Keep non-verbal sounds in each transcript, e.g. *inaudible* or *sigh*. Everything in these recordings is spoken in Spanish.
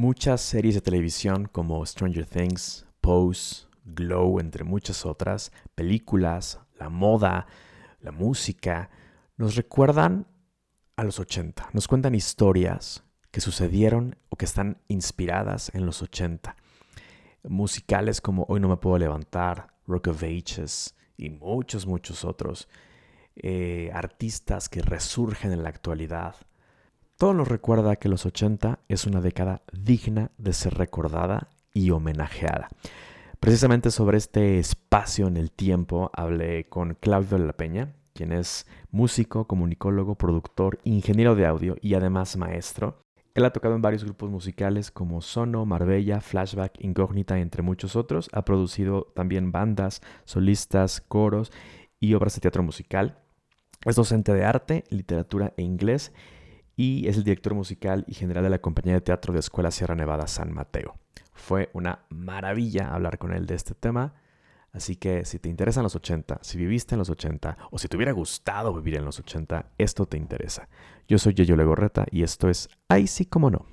Muchas series de televisión como Stranger Things, Pose, Glow, entre muchas otras, películas, la moda, la música, nos recuerdan a los 80, nos cuentan historias que sucedieron o que están inspiradas en los 80. Musicales como Hoy no me puedo levantar, Rock of Ages y muchos, muchos otros. Eh, artistas que resurgen en la actualidad. Todo nos recuerda que los 80 es una década digna de ser recordada y homenajeada. Precisamente sobre este espacio en el tiempo hablé con Claudio de la Peña, quien es músico, comunicólogo, productor, ingeniero de audio y además maestro. Él ha tocado en varios grupos musicales como Sono, Marbella, Flashback, Incógnita, entre muchos otros. Ha producido también bandas, solistas, coros y obras de teatro musical. Es docente de arte, literatura e inglés y es el director musical y general de la compañía de teatro de Escuela Sierra Nevada San Mateo. Fue una maravilla hablar con él de este tema. Así que si te interesan los 80, si viviste en los 80 o si te hubiera gustado vivir en los 80, esto te interesa. Yo soy Yeyo Legorreta y esto es Ay sí como no.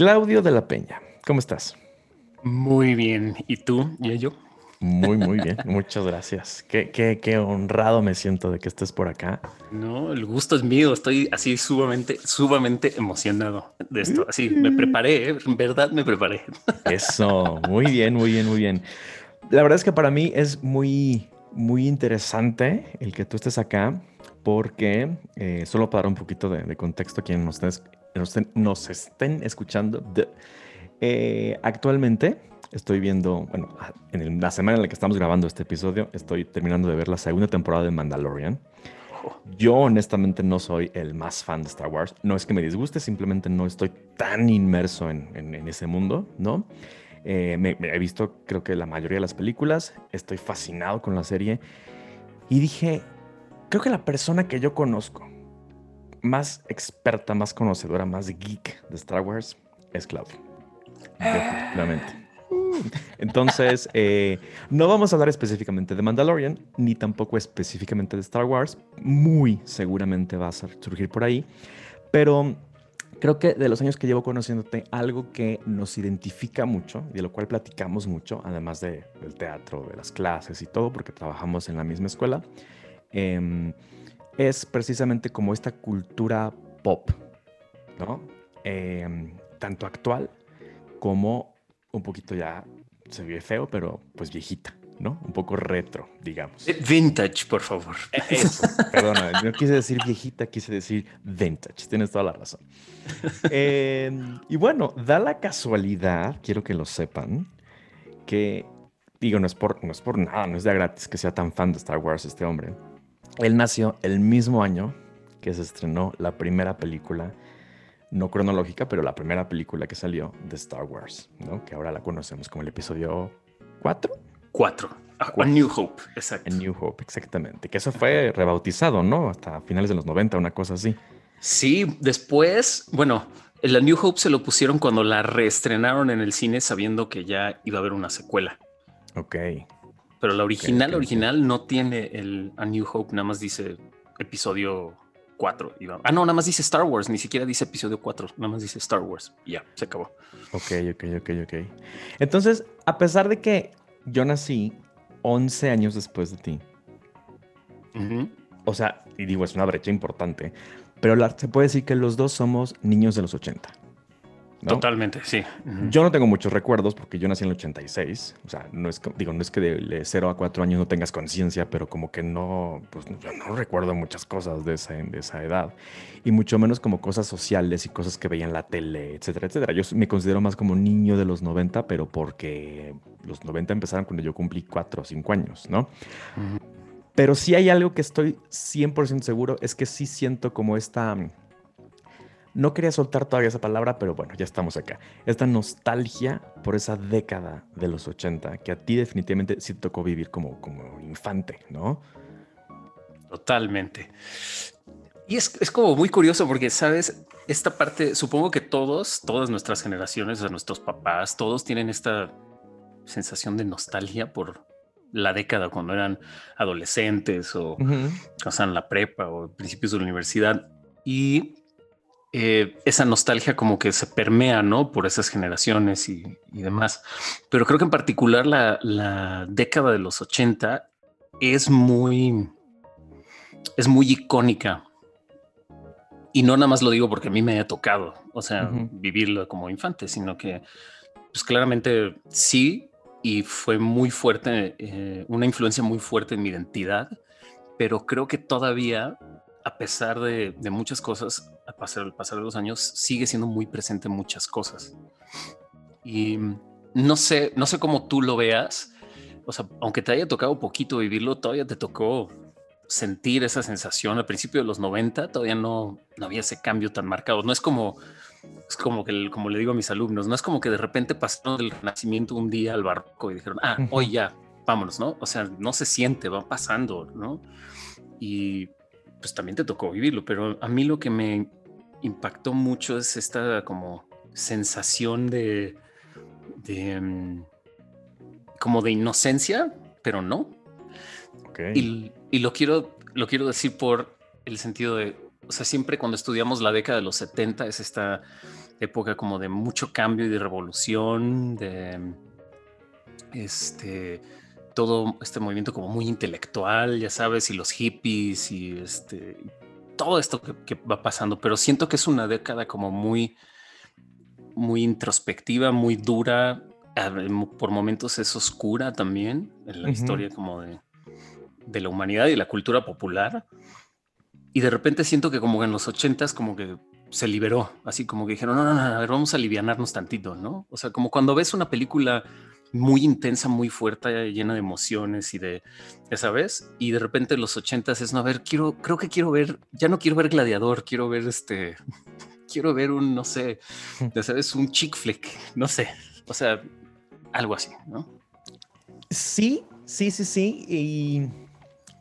Claudio de la Peña, ¿cómo estás? Muy bien. ¿Y tú, yo? Muy, muy bien. *laughs* Muchas gracias. Qué, qué, qué, honrado me siento de que estés por acá. No, el gusto es mío. Estoy así sumamente, sumamente emocionado de esto. Así me preparé, ¿eh? en verdad me preparé. *laughs* Eso, muy bien, muy bien, muy bien. La verdad es que para mí es muy, muy interesante el que tú estés acá, porque eh, solo para dar un poquito de, de contexto a quien nos estés nos, estén escuchando. Eh, actualmente estoy viendo, bueno, en la semana en la que estamos grabando este episodio, estoy terminando de ver la segunda temporada de Mandalorian. Yo honestamente no soy el más fan de Star Wars. No es que me disguste, simplemente no estoy tan inmerso en, ese mundo, ¿no? Eh, he visto creo que la mayoría de las películas, estoy fascinado con la serie y dije, creo que la persona que yo conozco más experta, más conocedora, más geek de Star Wars es Claudia. Definitivamente. *laughs* Entonces, eh, no vamos a hablar específicamente de Mandalorian, ni tampoco específicamente de Star Wars. Muy seguramente va a surgir por ahí. Pero creo que de los años que llevo conociéndote, algo que nos identifica mucho, de lo cual platicamos mucho, además de, del teatro, de las clases y todo, porque trabajamos en la misma escuela, eh, es precisamente como esta cultura pop, ¿no? Em, tanto actual como un poquito ya se ve feo, pero pues viejita, ¿no? Un poco retro, digamos. Eh, vintage, por favor. E, eso, perdona, no quise decir viejita, quise decir vintage, tienes toda la razón. Em, y bueno, da la casualidad, quiero que lo sepan, que, digo, no es, por, no es por nada, no es de gratis que sea tan fan de Star Wars este hombre él nació el mismo año que se estrenó la primera película, no cronológica, pero la primera película que salió de Star Wars, ¿no? Que ahora la conocemos como el episodio 4. 4. A New Hope, exacto. New Hope, exactamente. Que eso fue rebautizado, ¿no? Hasta finales de los 90, una cosa así. Sí, después, bueno, la New Hope se lo pusieron cuando la reestrenaron en el cine sabiendo que ya iba a haber una secuela. Ok. Pero la original, original no tiene el A New Hope, nada más dice episodio 4. Ah, no, nada más dice Star Wars, ni siquiera dice episodio 4, nada más dice Star Wars. ya, se acabó. Ok, ok, ok, ok. Entonces, a pesar de que yo nací 11 años después de ti, o sea, y digo, es una brecha importante, pero se puede decir que los dos somos niños de los 80. Totalmente, sí. Yo no tengo muchos recuerdos porque yo nací en el 86. O sea, no es, digo, no es que de 0 a 4 años no tengas conciencia, pero como que no, pues yo no recuerdo muchas cosas de esa, de esa edad. Y mucho menos como cosas sociales y cosas que veía en la tele, etcétera, etcétera. Yo me considero más como niño de los 90, pero porque los 90 empezaron cuando yo cumplí 4 o 5 años, ¿no? Pero sí hay algo que estoy 100% seguro, es que sí siento como esta no quería soltar todavía esa palabra, pero bueno, ya estamos acá. Esta nostalgia por esa década de los 80 que a ti definitivamente sí te tocó vivir como, como infante, ¿no? Totalmente. Y es, es, como muy curioso porque, sabes, esta parte, supongo que todos, todas nuestras generaciones, o nuestros papás, todos tienen esta sensación de nostalgia por la década cuando eran adolescentes o, uh la prepa o principios de la universidad. Y eh, esa nostalgia como que se permea, ¿no? Por esas generaciones y, demás. Pero creo que en particular la, la, década de los 80 es muy, es muy icónica. Y no nada más lo digo porque a mí me haya tocado, o sea, vivirlo como infante, sino que, pues claramente sí, y fue muy fuerte, eh, una influencia muy fuerte en mi identidad, pero creo que todavía, a pesar de, muchas cosas, al pasar, pasar de los años, sigue siendo muy presente en muchas cosas. Y no sé, no sé cómo tú lo veas, o sea, aunque te haya tocado poquito vivirlo, todavía te tocó sentir esa sensación al principio de los 90, todavía no, no había ese cambio tan marcado. No es como es como que, como le digo a mis alumnos, no es como que de repente pasaron del renacimiento un día al barroco y dijeron, ah, hoy ya, vámonos, ¿no? O sea, no se siente, va pasando, ¿no? Y pues también te tocó vivirlo, pero a mí lo que me impactó mucho es esta como sensación de, de mm, como de inocencia, pero no. Y, y, lo quiero, lo quiero decir por el sentido de, o sea, siempre cuando estudiamos la década de los 70 es esta época como de mucho cambio y de revolución, de este todo este movimiento como muy intelectual, ya sabes, y los hippies y este todo esto que, va pasando, pero siento que es una década como muy muy introspectiva, muy dura, por momentos es oscura también en la historia como de, de la humanidad y la cultura popular. Y de repente siento que como en los ochentas como que se liberó, así como que dijeron, no, no, no, a ver, vamos a alivianarnos tantito, ¿no? O sea, como cuando ves una película muy intensa, muy fuerte, llena de emociones y de, ya sabes, y de repente en los ochentas es, no, a ver, quiero, creo que quiero ver, ya no quiero ver Gladiador, quiero ver este, *laughs* quiero ver un, no sé, ya sabes, un chick flick, no sé, o sea, algo así, ¿no? Sí, sí, sí, sí, y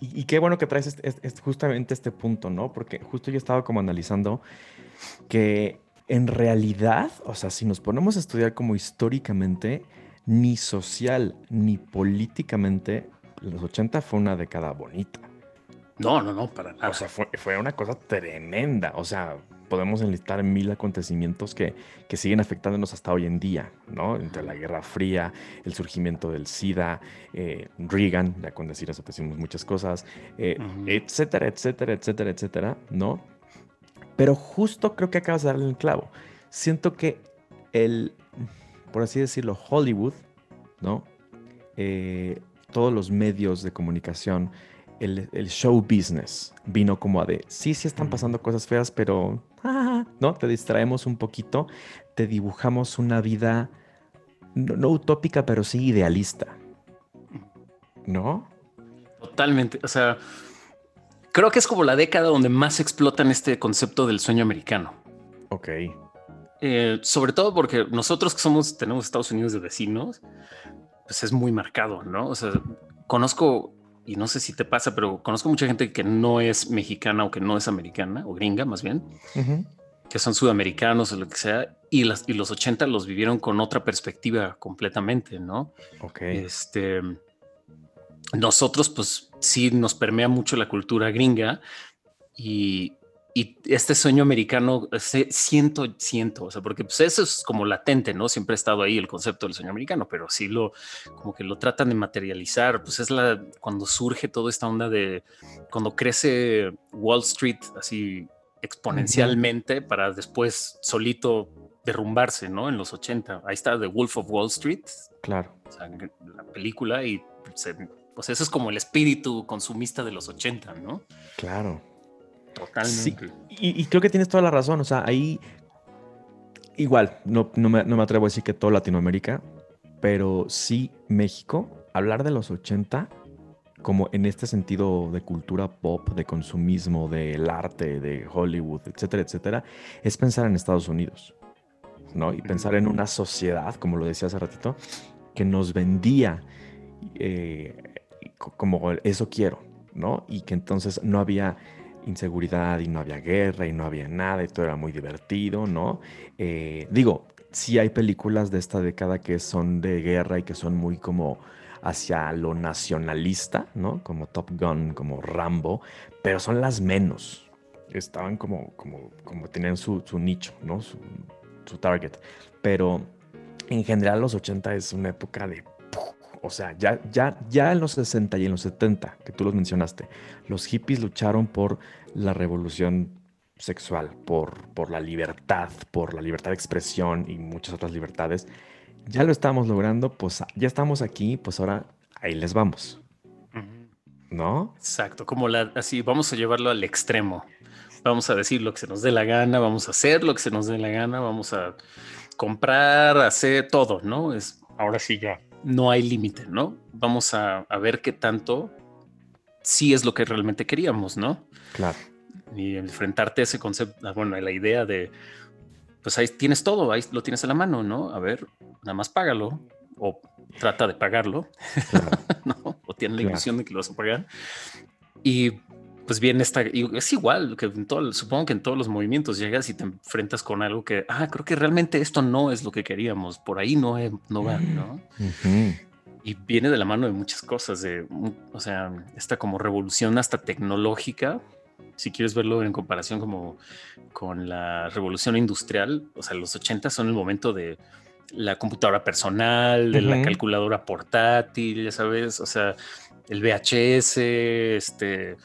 y, qué bueno que traes justamente este punto, ¿no? Porque justo yo estaba como analizando que en realidad, o sea, si nos ponemos a estudiar como históricamente, ni social ni políticamente, los 80 fue una década bonita. No, no, no, para nada. O sea, fue, fue una cosa tremenda. O sea, podemos enlistar mil acontecimientos que, que, siguen afectándonos hasta hoy en día, ¿no? Entre la Guerra Fría, el surgimiento del SIDA, eh, Reagan, ya con decir eso decimos muchas cosas, eh, etcétera, etcétera, etcétera, etcétera, ¿no? Pero justo creo que acabas de darle el clavo. Siento que el, por así decirlo, Hollywood, ¿no? Eh, todos los medios de comunicación, el, el, show business vino como a de, sí, sí están pasando cosas feas, pero *laughs* ¿no? Te distraemos un poquito, te dibujamos una vida no, utópica, pero sí idealista. ¿No? Totalmente. O sea, creo que es como la década donde más explotan este concepto del sueño americano. Ok. Eh, sobre todo porque nosotros que somos, tenemos Estados Unidos de vecinos, pues es muy marcado, ¿no? O sea, conozco, y no sé si te pasa, pero conozco mucha gente que no es mexicana o que no es americana o gringa más bien, que son sudamericanos o lo que sea, y, las, y los 80 los vivieron con otra perspectiva completamente, ¿no? Ok. Este, nosotros, pues sí, nos permea mucho la cultura gringa y, y este sueño americano, siento, siento, o sea, porque pues eso es como latente, ¿no? Siempre ha estado ahí el concepto del sueño americano, pero sí lo, como que lo tratan de materializar, pues es la, cuando surge toda esta onda de, cuando crece Wall Street así exponencialmente para después solito derrumbarse, ¿no? En los 80. Ahí está The Wolf of Wall Street. Claro. O sea, la película y pues eso es como el espíritu consumista de los 80, ¿no? Claro. Totalmente. y, creo que tienes toda la razón. O sea, ahí igual, no, no, me, no me atrevo a decir que todo Latinoamérica, pero sí México, hablar de los 80 como en este sentido de cultura pop, de consumismo, del arte, de Hollywood, etcétera, etcétera, es pensar en Estados Unidos. ¿no? Y pensar en una sociedad, como lo decía hace ratito, que nos vendía eh, como eso quiero, ¿no? Y que entonces no había inseguridad y no había guerra y no había nada y todo era muy divertido, ¿no? Eh, digo, sí hay películas de esta década que son de guerra y que son muy como hacia lo nacionalista, ¿no? Como Top Gun, como Rambo, pero son las menos. Estaban como, como, como tenían su, nicho, ¿no? Su, su, target. Pero en general los 80 es una época de... O sea, ya, ya, ya en los 60 y en los 70, que tú los mencionaste, los hippies lucharon por la revolución sexual, por, por la libertad, por la libertad de expresión y muchas otras libertades. Ya lo estamos logrando, pues ya estamos aquí, pues ahora ahí les vamos. ¿No? Exacto, como la, así, vamos a llevarlo al extremo. Vamos a decir lo que se nos dé la gana, vamos a hacer lo que se nos dé la gana, vamos a comprar, hacer todo, ¿no? Es ahora sí ya no hay límite, ¿no? Vamos a, a ver qué tanto sí es lo que realmente queríamos, ¿no? Claro y enfrentarte a ese concepto, bueno, a la idea de, pues ahí tienes todo, ahí lo tienes a la mano, ¿no? A ver, nada más págalo o trata de pagarlo, *laughs* ¿no? O tiene la ilusión de que lo vas a pagar. Y pues bien, está, es igual que en todo, supongo que en todos los movimientos llegas y te enfrentas con algo que, ah, creo que realmente esto no es lo que queríamos, por ahí no, no va, ¿no? Y viene de la mano de muchas cosas, de, o sea, esta como revolución hasta tecnológica, si quieres verlo en comparación como con la revolución industrial, o sea, los 80 son el momento de la computadora personal, de la calculadora portátil, ya sabes, o sea, el VHS, este,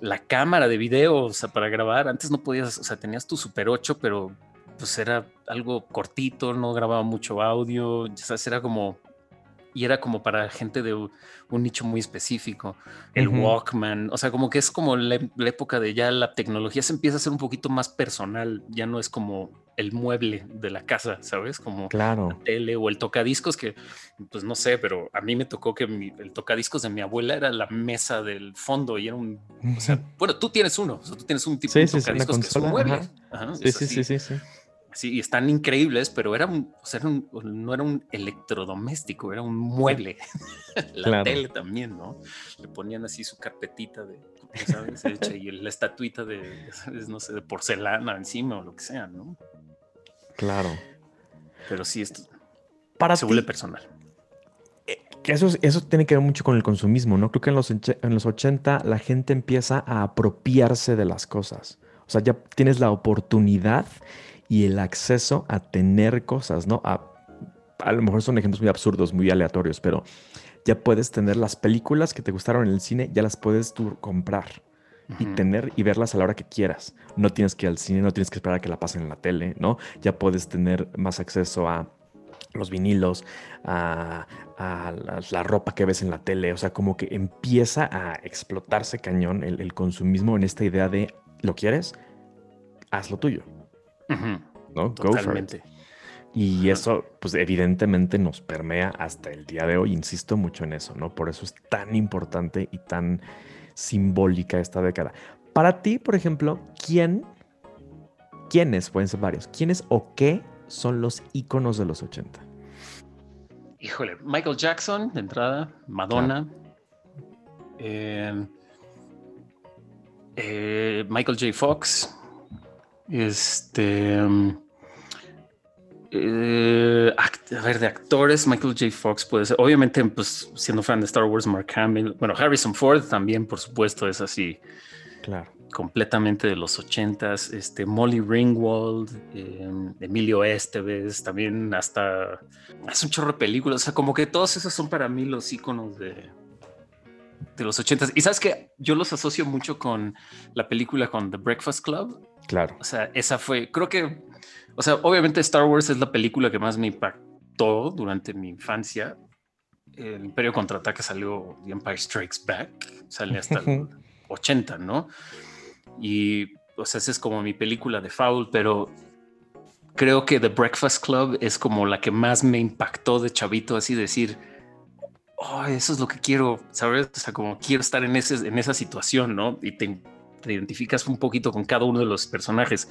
la cámara de video, o sea, para grabar. Antes no podías, o sea, tenías tu Super 8, pero pues era algo cortito, no grababa mucho audio, ya sabes, era como y era como para gente de un nicho muy específico. El Walkman, o sea, como que es como la, época de ya la tecnología se empieza a ser un poquito más personal, ya no es como el mueble de la casa, ¿sabes? Como claro. la tele o el tocadiscos que, pues no sé, pero a mí me tocó que el tocadiscos de mi abuela era la mesa del fondo y era un, o sea, bueno, tú tienes uno, o sea, tú tienes un tipo de tocadiscos que es un mueble. sí, sí, sí, sí, sí. Sí, y están increíbles, pero era un, o sea, no era un electrodoméstico, era un mueble. *laughs* la tele también, ¿no? Le ponían así su carpetita de, ¿sabes? y la estatuita de, ¿sabes? No sé, de porcelana encima o lo que sea, ¿no? Claro. Pero sí, esto Para se vuelve personal. Eh, eso, eso tiene que ver mucho con el consumismo, ¿no? Creo que en los, en los 80 la gente empieza a apropiarse de las cosas. O sea, ya tienes la oportunidad y el acceso a tener cosas, ¿no? A, a lo mejor son ejemplos muy absurdos, muy aleatorios, pero ya puedes tener las películas que te gustaron en el cine, ya las puedes tú comprar y tener y verlas a la hora que quieras. No tienes que ir al cine, no tienes que esperar a que la pasen en la tele, ¿no? Ya puedes tener más acceso a los vinilos, a, la, ropa que ves en la tele, o sea, como que empieza a explotarse cañón el, el consumismo en esta idea de, ¿lo quieres? Haz lo tuyo. ¿no? Totalmente. Y eso, pues evidentemente nos permea hasta el día de hoy. Insisto mucho en eso, ¿no? Por eso es tan importante y tan simbólica esta década. Para ti, por ejemplo, ¿quién, quiénes, pueden ser varios, quiénes o qué son los íconos de los 80? Híjole, Michael Jackson, de entrada, Madonna, eh, eh, Michael J. Fox, este. Eh, a ver, de actores, Michael J. Fox puede ser. Obviamente, pues siendo fan de Star Wars, Mark Hamill. Bueno, Harrison Ford también, por supuesto, es así. Claro. Completamente de los ochentas. Este, Molly Ringwald, em, Emilio Esteves, también hasta. Es un chorro de películas. O sea, como que todos esos son para mí los iconos de, de los ochentas. Y sabes que yo los asocio mucho con la película con The Breakfast Club. Claro. O sea, esa fue, creo que, o sea, obviamente Star Wars es la película que más me impactó durante mi infancia. El Imperio Contraataca salió The Empire Strikes Back, sale hasta el 80, ¿no? Y, o sea, esa es como mi película de Foul, pero creo que The Breakfast Club es como la que más me impactó de chavito, así decir, oh, eso es lo que quiero, ¿sabes? O sea, como quiero estar en, ese, en esa situación, ¿no? Y te, te identificas un poquito con cada uno de los personajes.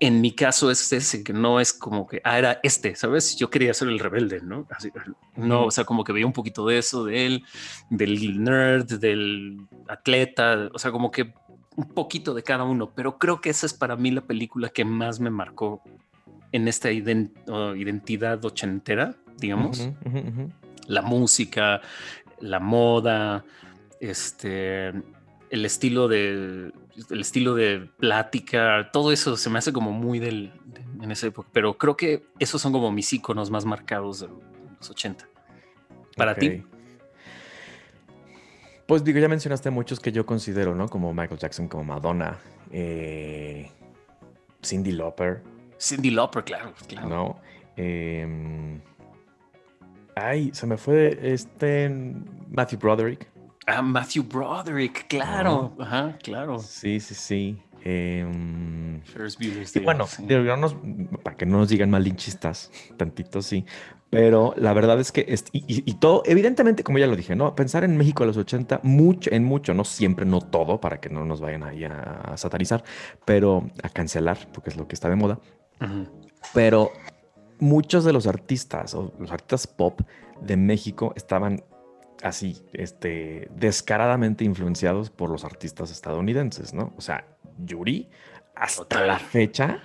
En mi caso es ese, que no es como que, ah, era este, ¿sabes? Yo quería ser el rebelde, ¿no? no, o sea, como que veía un poquito de eso, de él, del nerd, del atleta, o sea, como que un poquito de cada uno, pero creo que esa es para mí la película que más me marcó en esta identidad ochentera, digamos. La música, la moda, este, el estilo de, el estilo de plática, todo eso se me hace como muy del, en esa época, pero creo que esos son como mis iconos más marcados de los 80. Para ti. Pues digo, ya mencionaste muchos que yo considero, ¿no? Como Michael Jackson, como Madonna, eh, Cindy Lauper. Cindy Lauper, claro, claro. ¿No? Em, ay, se me fue este Matthew Broderick. Ah, Matthew Broderick, claro. Ajá, claro. Sí, sí, sí. Eh, y bueno, para que no nos digan malinchistas, *laughs* tantito sí, pero la verdad es que, y, todo, evidentemente, como ya lo dije, ¿no? Pensar en México a los 80, mucho, en mucho, no siempre, no todo, para que no nos vayan ahí a, satanizar, pero a cancelar, porque es lo que está de moda. Pero muchos de los artistas o los artistas pop de México estaban así, este, descaradamente influenciados por los artistas estadounidenses, ¿no? O sea, Yuri, hasta la fecha,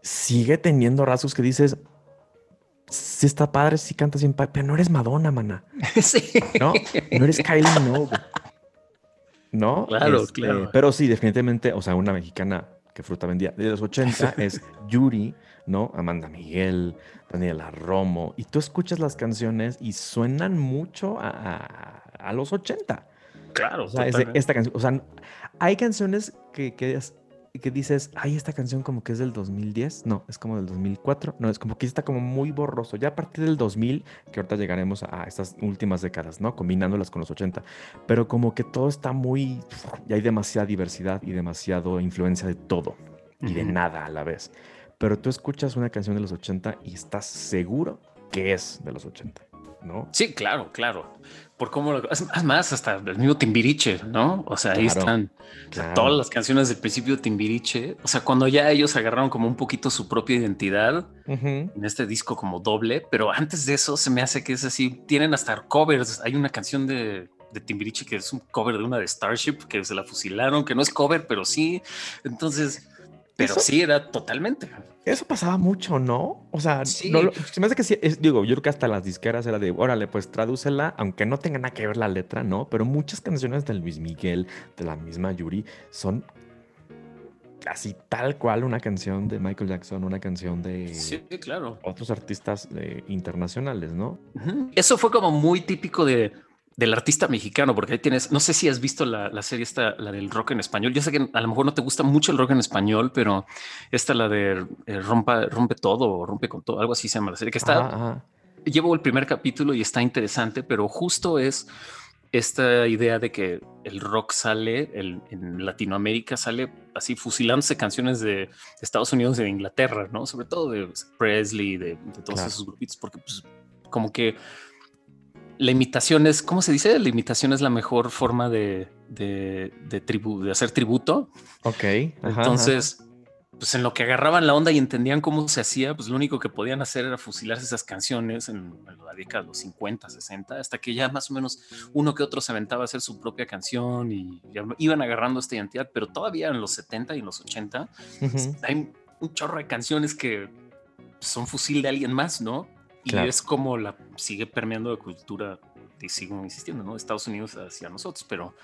sigue teniendo rasgos que dices, sí está padre, sí canta sin pero no eres Madonna, mana. *laughs* Sí. ¿No? No eres Kylie Minogue. ¿No? Claro, este, claro. Pero sí, definitivamente, o sea, una mexicana fruta vendía de los 80 *laughs* es Yuri, ¿no? Amanda Miguel, Daniela Romo. Y tú escuchas las canciones y suenan mucho a, los 80. Claro, o sea, esta canción, o sea, hay canciones que, que, que dices, ay, esta canción como que es del 2010, no, es como del 2004, no, es como que está como muy borroso. Ya a partir del 2000, que ahorita llegaremos a estas últimas décadas, ¿no? Combinándolas con los 80, pero como que todo está muy, y hay demasiada diversidad y demasiado influencia de todo y de nada a la vez. Pero tú escuchas una canción de los 80 y estás seguro que es de los 80. ¿no? Sí, claro, claro. Por cómo lo, es más, hasta el mismo Timbiriche, ¿no? O sea, ahí están todas las canciones del principio de Timbiriche. O sea, cuando ya ellos agarraron como un poquito su propia identidad en este disco como doble, pero antes de eso se me hace que es así. Tienen hasta covers. Hay una canción de, de Timbiriche que es un cover de una de Starship que se la fusilaron, que no es cover, pero sí. Entonces, pero sí era totalmente. Eso pasaba mucho, ¿no? O sea, se me hace que sí, digo, yo creo que hasta las disqueras era de, órale, pues tradúcela, aunque no tenga nada que ver la letra, ¿no? Pero muchas canciones de Luis Miguel, de la misma Yuri, son casi tal cual una canción de Michael Jackson, una canción de sí, claro. otros artistas eh, internacionales, ¿no? Eso fue como muy típico de del artista mexicano, porque ahí tienes, no sé si has visto la, serie esta, la del rock en español. Yo sé que a lo mejor no te gusta mucho el rock en español, pero esta, la de eh, rompa, rompe todo o rompe con todo, algo así se llama la serie, que está, llevo el primer capítulo y está interesante, pero justo es esta idea de que el rock sale en Latinoamérica, sale así fusilándose canciones de Estados Unidos y de Inglaterra, ¿no? Sobre todo de Presley, de, todos esos grupitos, porque pues, como que la imitación es, ¿cómo se dice? La imitación es la mejor forma de, de, de, de hacer tributo. Ok. Entonces, pues en lo que agarraban la onda y entendían cómo se hacía, pues lo único que podían hacer era fusilarse esas canciones en, la década de los 50, 60, hasta que ya más o menos uno que otro se aventaba a hacer su propia canción y iban agarrando esta identidad, pero todavía en los 70 y en los 80 hay un chorro de canciones que son fusil de alguien más, ¿no? Y es como la sigue permeando la cultura, y sigo insistiendo, ¿no? Estados Unidos hacia nosotros, pero,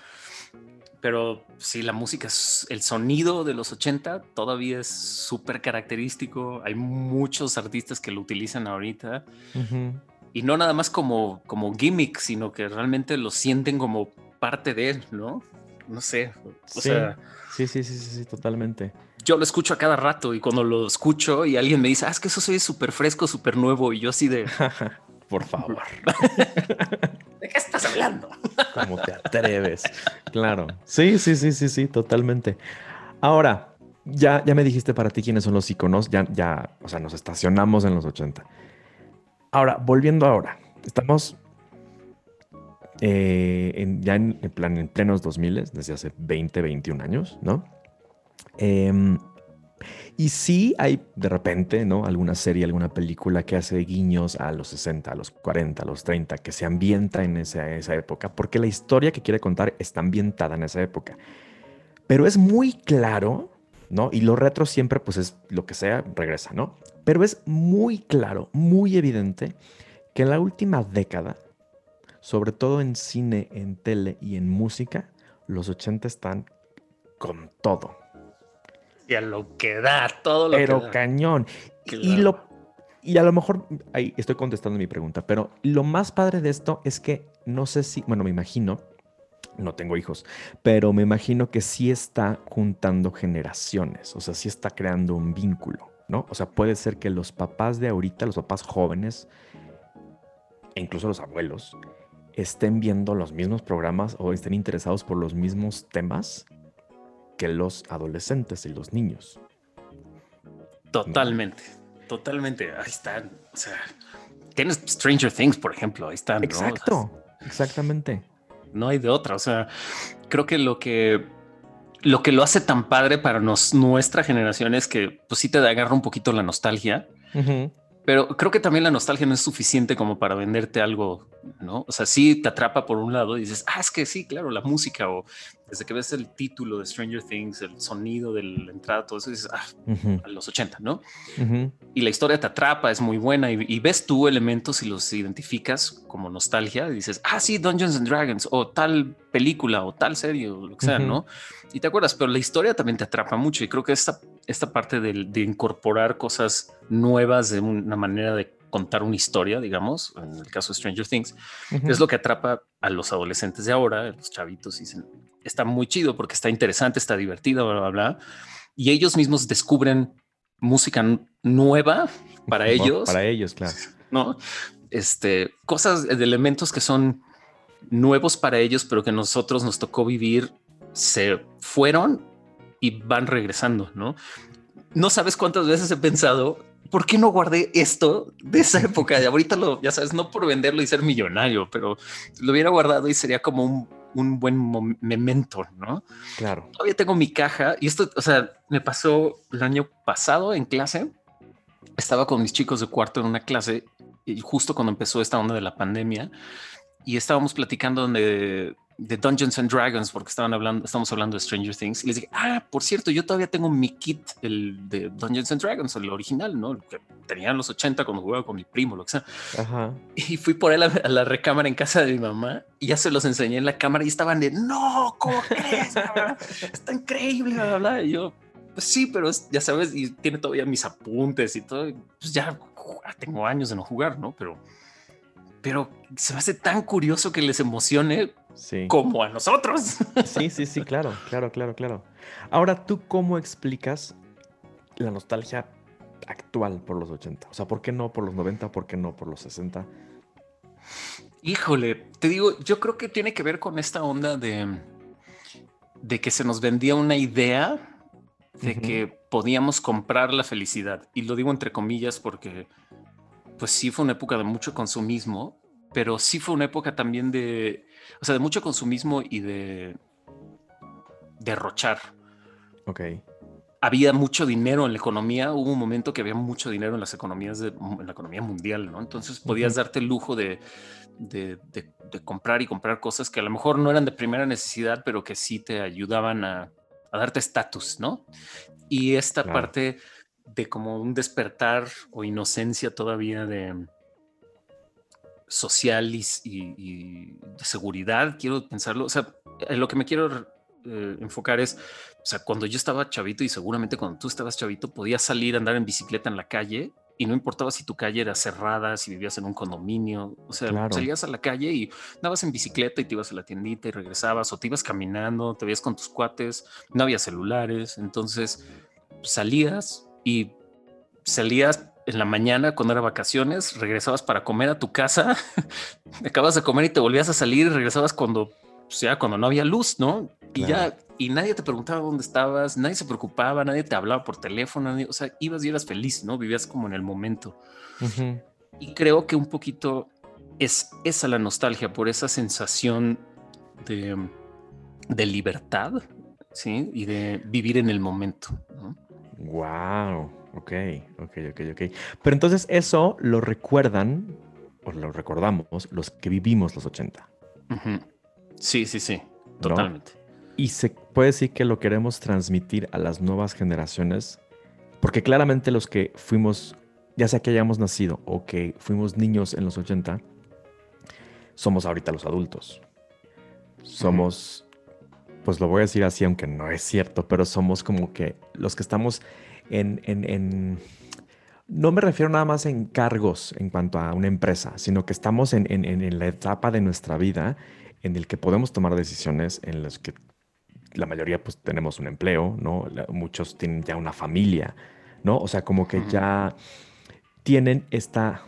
pero sí, la música, el sonido de los 80 todavía es súper característico. Hay muchos artistas que lo utilizan ahorita. Y no nada más como, como gimmick, sino que realmente lo sienten como parte de él, ¿no? No sé. O sea, sí, sí, sí, sí, totalmente yo lo escucho a cada rato y cuando lo escucho y alguien me dice, ah, es que eso soy súper fresco, súper nuevo y yo así de... *laughs* Por favor. *laughs* ¿De qué estás hablando? *laughs* ¿Cómo te atreves? Claro. Sí, sí, sí, sí, sí, totalmente. Ahora, ya, ya me dijiste para ti quiénes son los iconos, ya, ya, o sea, nos estacionamos en los 80. Ahora, volviendo ahora, estamos eh, en, ya en, plan, en plenos 2000, desde hace 20, 21 años, ¿no? Em, y sí hay de repente, ¿no? Alguna serie, alguna película que hace guiños a los 60, a los 40, a los 30, que se ambienta en esa, época, porque la historia que quiere contar está ambientada en esa época. Pero es muy claro, ¿no? Y lo retro siempre, pues es lo que sea, regresa, ¿no? Pero es muy claro, muy evidente que en la última década, sobre todo en cine, en tele y en música, los 80 están con todo. Y a lo que da, todo lo pero que da. cañón. Y, lo, y a lo mejor, ahí estoy contestando mi pregunta, pero lo más padre de esto es que no sé si, bueno, me imagino, no tengo hijos, pero me imagino que sí está juntando generaciones, o sea, sí está creando un vínculo, ¿no? O sea, puede ser que los papás de ahorita, los papás jóvenes, e incluso los abuelos, estén viendo los mismos programas o estén interesados por los mismos temas que los adolescentes y los niños. Totalmente, totalmente. Ahí están. O sea, tienes Stranger Things, por ejemplo. Ahí están. ¿no? Exacto, exactamente. No hay de otra. O sea, creo que lo que lo que lo hace tan padre para nos, nuestra generación es que pues sí te agarra un poquito la nostalgia. Uh -huh. Pero creo que también la nostalgia no es suficiente como para venderte algo, ¿no? O sea, sí te atrapa por un lado y dices, ah, es que sí, claro, la música o desde que ves el título de Stranger Things, el sonido de la entrada, todo eso, dices, ah, uh -huh. a los 80, ¿no? Uh -huh. Y la historia te atrapa, es muy buena y, y, ves tú elementos y los identificas como nostalgia y dices, ah, sí, Dungeons and Dragons o tal película o tal serie o lo que sea, uh -huh. ¿no? Y te acuerdas, pero la historia también te atrapa mucho y creo que esta, esta parte de, de incorporar cosas nuevas de una manera de contar una historia, digamos, en el caso de Stranger Things, uh -huh. es lo que atrapa a los adolescentes de ahora, los chavitos, y dicen, está muy chido porque está interesante, está divertido, bla, bla, bla. Y ellos mismos descubren música nueva para *laughs* ellos. Para ellos, claro. No, este, cosas de elementos que son nuevos para ellos, pero que nosotros nos tocó vivir, se fueron y van regresando, ¿no? No sabes cuántas veces he pensado, ¿por qué no guardé esto de esa época? Y ahorita lo, ya sabes, no por venderlo y ser millonario, pero lo hubiera guardado y sería como un, un buen memento, ¿no? Claro. Todavía tengo mi caja y esto, o sea, me pasó el año pasado en clase. Estaba con mis chicos de cuarto en una clase y justo cuando empezó esta onda de la pandemia y estábamos platicando de, de Dungeons and Dragons porque estaban hablando, estamos hablando de Stranger Things y les dije, ah, por cierto, yo todavía tengo mi kit el de Dungeons and Dragons, el original, ¿no? El que tenía en los 80 cuando jugaba con mi primo, lo que sea. Ajá. Y fui por él a, a, la recámara en casa de mi mamá y ya se los enseñé en la cámara y estaban de, no, ¿cómo crees? Está increíble, bla, bla. Y yo, pues sí, pero es, ya sabes, y tiene todavía mis apuntes y todo. Pues ya tengo años de no jugar, ¿no? Pero, pero se me hace tan curioso que les emocione sí. como a nosotros. *laughs* Sí, sí, sí, claro, claro, claro, claro. Ahora, ¿tú cómo explicas la nostalgia actual por los 80? O sea, ¿por qué no por los 90? ¿Por qué no por los 60? Híjole, te digo, yo creo que tiene que ver con esta onda de, de que se nos vendía una idea de uh -huh. que podíamos comprar la felicidad. Y lo digo entre comillas porque, pues sí fue una época de mucho consumismo, pero sí fue una época también de, o sea, de mucho consumismo y de derrochar. Ok. Había mucho dinero en la economía. Hubo un momento que había mucho dinero en las economías, de, en la economía mundial, ¿no? Entonces podías uh -huh. darte el lujo de, de, de, de, comprar y comprar cosas que a lo mejor no eran de primera necesidad, pero que sí te ayudaban a, a darte estatus, ¿no? Y esta claro. parte de como un despertar o inocencia todavía de social y, y, y de seguridad, quiero pensarlo. O sea, en lo que me quiero eh, enfocar es, o sea, cuando yo estaba chavito y seguramente cuando tú estabas chavito, podías salir a andar en bicicleta en la calle y no importaba si tu calle era cerrada, si vivías en un condominio, o sea, claro. salías a la calle y andabas en bicicleta y te ibas a la tiendita y regresabas o te ibas caminando, te veías con tus cuates, no había celulares, entonces salías y salías en la mañana cuando era vacaciones, regresabas para comer a tu casa, *laughs* acabas de comer y te volvías a salir y regresabas cuando, o sea, cuando no había luz, ¿no? Y claro. ya, y nadie te preguntaba dónde estabas, nadie se preocupaba, nadie te hablaba por teléfono, nadie, o sea, ibas y eras feliz, ¿no? Vivías como en el momento. Uh -huh. Y creo que un poquito es esa la nostalgia por esa sensación de, de libertad, ¿sí? Y de vivir en el momento. Wow, ok, ok, ok, ok. Pero entonces eso lo recuerdan, o lo recordamos, los que vivimos los 80. Sí, sí, sí, totalmente. Y se puede decir que lo queremos transmitir a las nuevas generaciones, porque claramente los que fuimos, ya sea que hayamos nacido o que fuimos niños en los 80, somos ahorita los adultos. Somos, pues lo voy a decir así, aunque no es cierto, pero somos como que los que estamos en, en, no me refiero nada más en cargos en cuanto a una empresa, sino que estamos en, en, la etapa de nuestra vida en el que podemos tomar decisiones en las que la mayoría pues tenemos un empleo, ¿no? Muchos tienen ya una familia, ¿no? O sea, como que ya tienen esta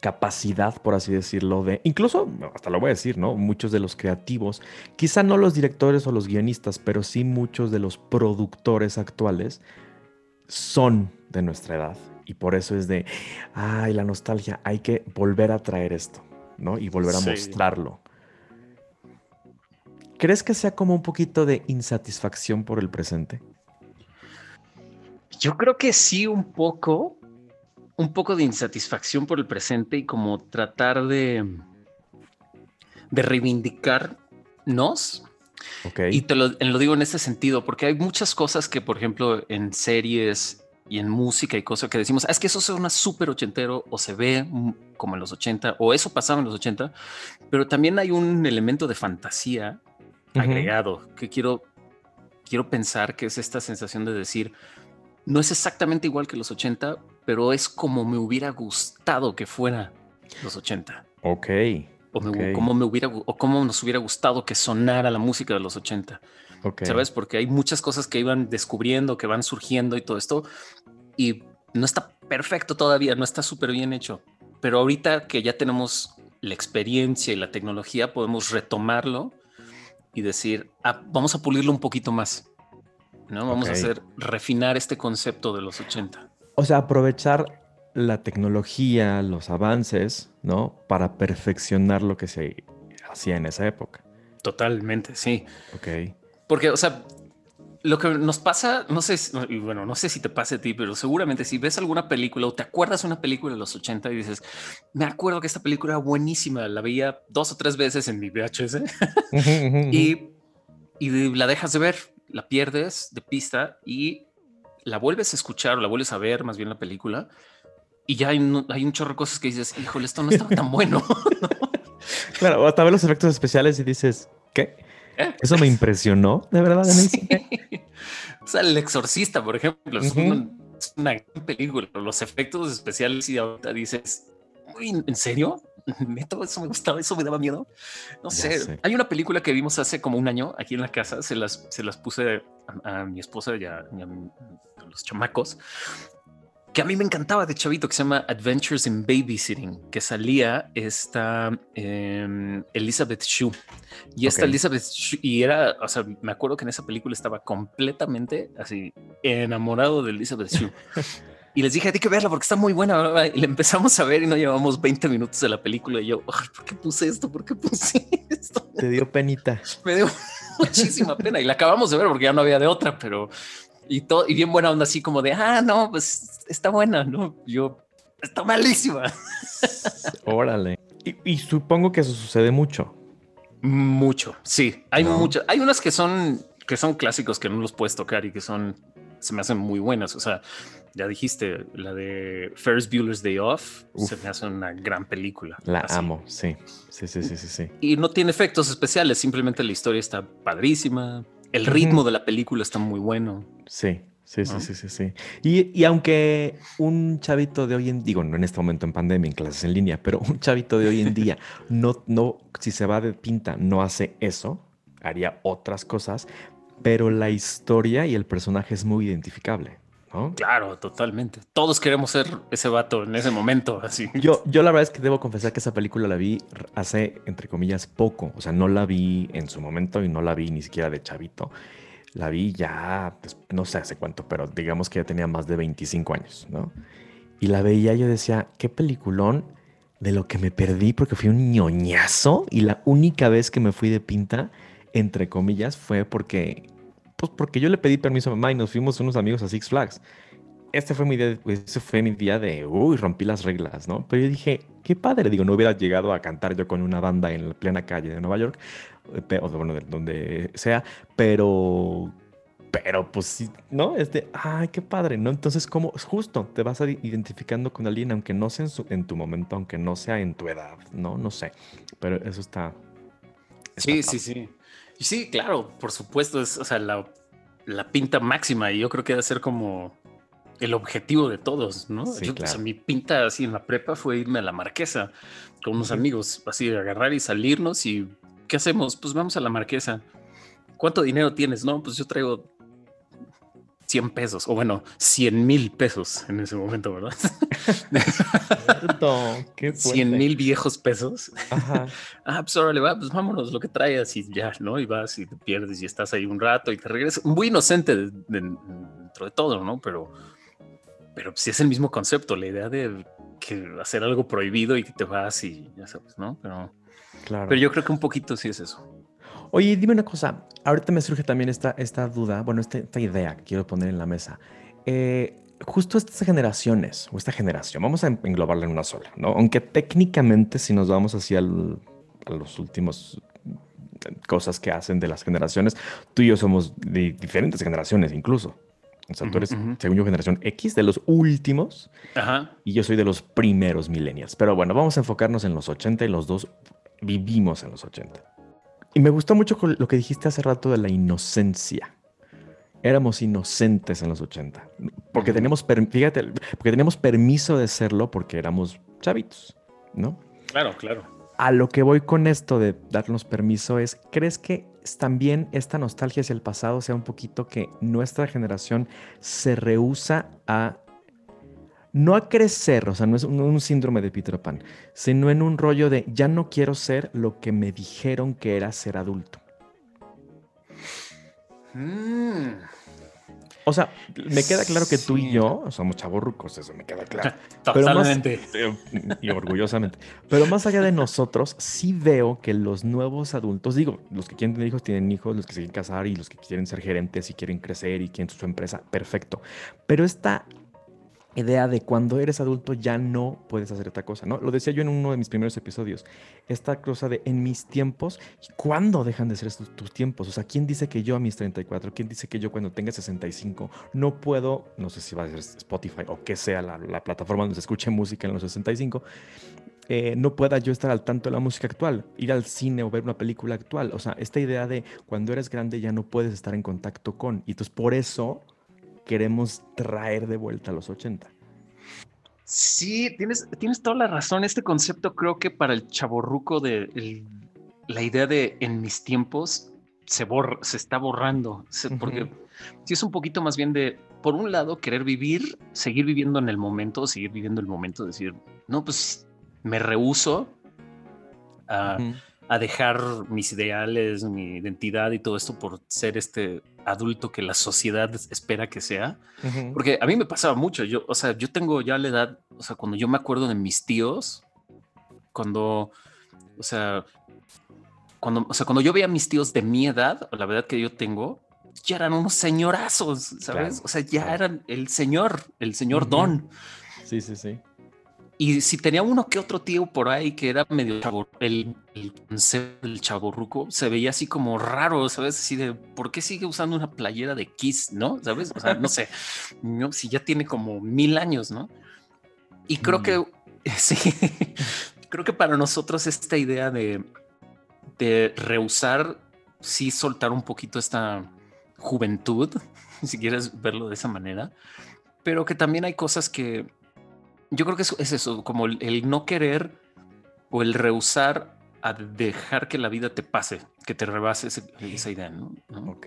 capacidad, por así decirlo, de, incluso, hasta lo voy a decir, ¿no? Muchos de los creativos, quizá no los directores o los guionistas, pero sí muchos de los productores actuales son de nuestra edad. Y por eso es de, ay, la nostalgia, hay que volver a traer esto, ¿no? Y volver a mostrarlo. ¿Crees que sea como un poquito de insatisfacción por el presente? Yo creo que sí, un poco, un poco de insatisfacción por el presente y como tratar de, de reivindicarnos. Okay. Y te lo, digo en ese sentido, porque hay muchas cosas que, por ejemplo, en series y en música y cosas que decimos, ah, es que eso suena súper ochentero o se ve como en los 80 o eso pasaba en los 80, pero también hay un elemento de fantasía agregado que quiero, quiero pensar que es esta sensación de decir, no es exactamente igual que los 80, pero es como me hubiera gustado que fuera los 80. Ok. O como me hubiera o cómo nos hubiera gustado que sonara la música de los 80. Okay. ¿Sabes? Porque hay muchas cosas que iban descubriendo, que van surgiendo y todo esto. Y no está perfecto todavía, no está súper bien hecho. Pero ahorita que ya tenemos la experiencia y la tecnología, podemos retomarlo y decir, ah, vamos a pulirlo un poquito más. ¿no? Vamos a hacer, refinar este concepto de los 80. O sea, aprovechar la tecnología, los avances, ¿no? Para perfeccionar lo que se hacía en esa época. Totalmente, sí. Ok. Porque, o sea, lo que nos pasa, no sé, bueno, no sé si te pasa a ti, pero seguramente si ves alguna película o te acuerdas una película de los 80 y dices, me acuerdo que esta película era buenísima, la veía dos o tres veces en mi VHS y, y la dejas de ver, la pierdes de pista y la vuelves a escuchar o la vuelves a ver, más bien la película, y ya hay un, hay un chorro de cosas que dices, híjole, esto no estaba tan bueno. *laughs* Claro, hasta ver los efectos especiales y dices, ¿qué? ¿Eh? Eso me impresionó, de verdad. Sí. *laughs* o sea, El Exorcista, por ejemplo, es, una, gran película. Los efectos especiales y ahorita dices, ¿en serio? Neto, eso me gustaba, eso me daba miedo. No sé. Hay una película que vimos hace como un año aquí en la casa. Se las, se las puse a, mi esposa y a, a los chamacos que a mí me encantaba de chavito, que se llama Adventures in Babysitting, que salía esta em, Elizabeth Shue. Y esta Elizabeth Shue, y era, o sea, me acuerdo que en esa película estaba completamente así enamorado de Elizabeth Shue. *laughs* y les dije, hay que verla porque está muy buena. Y la empezamos a ver y no llevamos 20 minutos de la película. Y yo, ¿por qué puse esto? ¿Por qué puse esto? Te dio penita. *laughs* Me dio muchísima pena y la acabamos de ver porque ya no había de otra, pero y todo, y bien buena onda, así como de, ah, no, pues está buena, ¿no? Yo, está malísima. *laughs* Órale. Y, supongo que eso sucede mucho. Mucho, sí. Hay muchas, hay unas que son, que son clásicos que no los puedes tocar y que son, se me hacen muy buenas. O sea, ya dijiste, la de Ferris Bueller's Day Off, se me hace una gran película. La amo, sí. Sí, sí, sí, sí, sí. Y no tiene efectos especiales, simplemente la historia está padrísima, el ritmo de la película está muy bueno. Sí, sí, sí, sí, sí, sí. Y, aunque un chavito de hoy en digo, no en este momento en pandemia, en clases en línea, pero un chavito de hoy en día no, no, si se va de pinta, no hace eso, haría otras cosas, pero la historia y el personaje es muy identificable. Claro, totalmente. Todos queremos ser ese vato en ese momento, así. Yo, yo la verdad es que debo confesar que esa película la vi hace, entre comillas, poco. O sea, no la vi en su momento y no la vi ni siquiera de chavito. La vi ya, no sé hace cuánto, pero digamos que ya tenía más de 25 años, ¿no? Y la veía, yo decía, qué peliculón de lo que me perdí porque fui un ñoñazo y la única vez que me fui de pinta, entre comillas, fue porque Pues porque yo le pedí permiso a mamá y nos fuimos unos amigos a Six Flags. Este fue mi día, ese fue mi día de, uy, rompí las reglas, ¿no? Pero yo dije, qué padre, digo, no hubiera llegado a cantar yo con una banda en la plena calle de Nueva York, eh, o bueno, donde sea, pero pero pues sí, ¿no? Es de, ay, qué padre, ¿no? Entonces, como justo te vas identificando con alguien, aunque no sea en, tu momento, aunque no sea en tu edad, ¿no? No sé, pero eso está... sí, sí, sí. Y sí, claro, por supuesto, es, o sea, la, pinta máxima y yo creo que debe ser como el objetivo de todos, ¿no? Sí, yo, pues, mi pinta así en la prepa fue irme a la marquesa con unos amigos, así agarrar y salirnos y ¿qué hacemos? Pues vamos a la marquesa. ¿Cuánto dinero tienes? No, pues yo traigo 100 pesos, o bueno, 100 mil pesos en ese momento, ¿verdad? *laughs* Qué 100 mil viejos pesos. *laughs* ah, pues órale, va, pues vámonos, lo que traigas y ya, ¿no? Y vas y te pierdes y estás ahí un rato y te regresas. Muy inocente dentro de todo, ¿no? Pero, pero sí es el mismo concepto, la idea de que hacer algo prohibido y que te vas y ya sabes, ¿no? Pero, claro. pero yo creo que un poquito sí es eso. Oye, dime una cosa. Ahorita me surge también esta, esta duda, bueno, esta, esta idea que quiero poner en la mesa. Eh, justo estas generaciones, o esta generación, vamos a englobarla en una sola, ¿no? Aunque técnicamente, si nos vamos hacia a los últimos cosas que hacen de las generaciones, tú y yo somos de diferentes generaciones incluso. O sea, tú eres, según yo, generación X, de los últimos, y yo soy de los primeros millennials. Pero bueno, vamos a enfocarnos en los 80 y los dos vivimos en los 80. Y me gustó mucho lo que dijiste hace rato de la inocencia. Éramos inocentes en los 80. Porque tenemos, fíjate, porque teníamos permiso de serlo porque éramos chavitos, ¿no? Claro, claro. A lo que voy con esto de darnos permiso es, ¿crees que también esta nostalgia hacia el pasado sea un poquito que nuestra generación se rehúsa a no a crecer, o sea, no es un, síndrome de Peter Pan, sino en un rollo de ya no quiero ser lo que me dijeron que era ser adulto. Mm. O sea, me queda claro que tú y yo somos chavorrucos, eso me queda claro. *laughs* Totalmente. Y orgullosamente. Pero más allá de nosotros, sí veo que los nuevos adultos, digo, los que quieren tener hijos tienen hijos, los que se quieren casar y los que quieren ser gerentes y quieren crecer y quieren su empresa, perfecto. Pero esta idea de cuando eres adulto ya no puedes hacer otra cosa, ¿no? Lo decía yo en uno de mis primeros episodios, esta cosa de en mis tiempos, ¿cuándo dejan de ser estos, tus tiempos? O sea, ¿quién dice que yo a mis 34, quién dice que yo cuando tenga 65 no puedo, no sé si va a ser Spotify o que sea la, plataforma donde se escuche música en los 65, eh, no pueda yo estar al tanto de la música actual, ir al cine o ver una película actual. O sea, esta idea de cuando eres grande ya no puedes estar en contacto con. Y entonces por eso queremos traer de vuelta a los 80. Sí, tienes, tienes toda la razón. Este concepto creo que para el chaborruco de la idea de en mis tiempos se, borra, se está borrando, porque sí es un poquito más bien de, por un lado, querer vivir, seguir viviendo en el momento, seguir viviendo el momento, decir, no, pues me rehuso a, a dejar mis ideales, mi identidad y todo esto por ser este adulto que la sociedad espera que sea. Porque a mí me pasaba mucho. Yo, o sea, yo tengo ya la edad, o sea, cuando yo me acuerdo de mis tíos, cuando, o sea, cuando, o sea, cuando yo veía a mis tíos de mi edad, o la verdad que yo tengo, ya eran unos señorazos, ¿sabes? o sea, ya eran el señor, el señor Don. Sí, sí, sí. Y si tenía uno que otro tío por ahí que era medio chavo, el, el, chaborruco se veía así como raro, ¿sabes? Así de, ¿por qué sigue usando una playera de Kiss, no? ¿Sabes? O sea, no sé, *laughs* no, si ya tiene como mil años, ¿no? Y creo que, mm. *laughs* sí, creo que para nosotros esta idea de, de rehusar, sí soltar un poquito esta juventud, *laughs* si quieres verlo de esa manera, pero que también hay cosas que yo creo que es, eso, como el, no querer o el rehusar a dejar que la vida te pase, que te rebase esa idea, ¿no? Ok.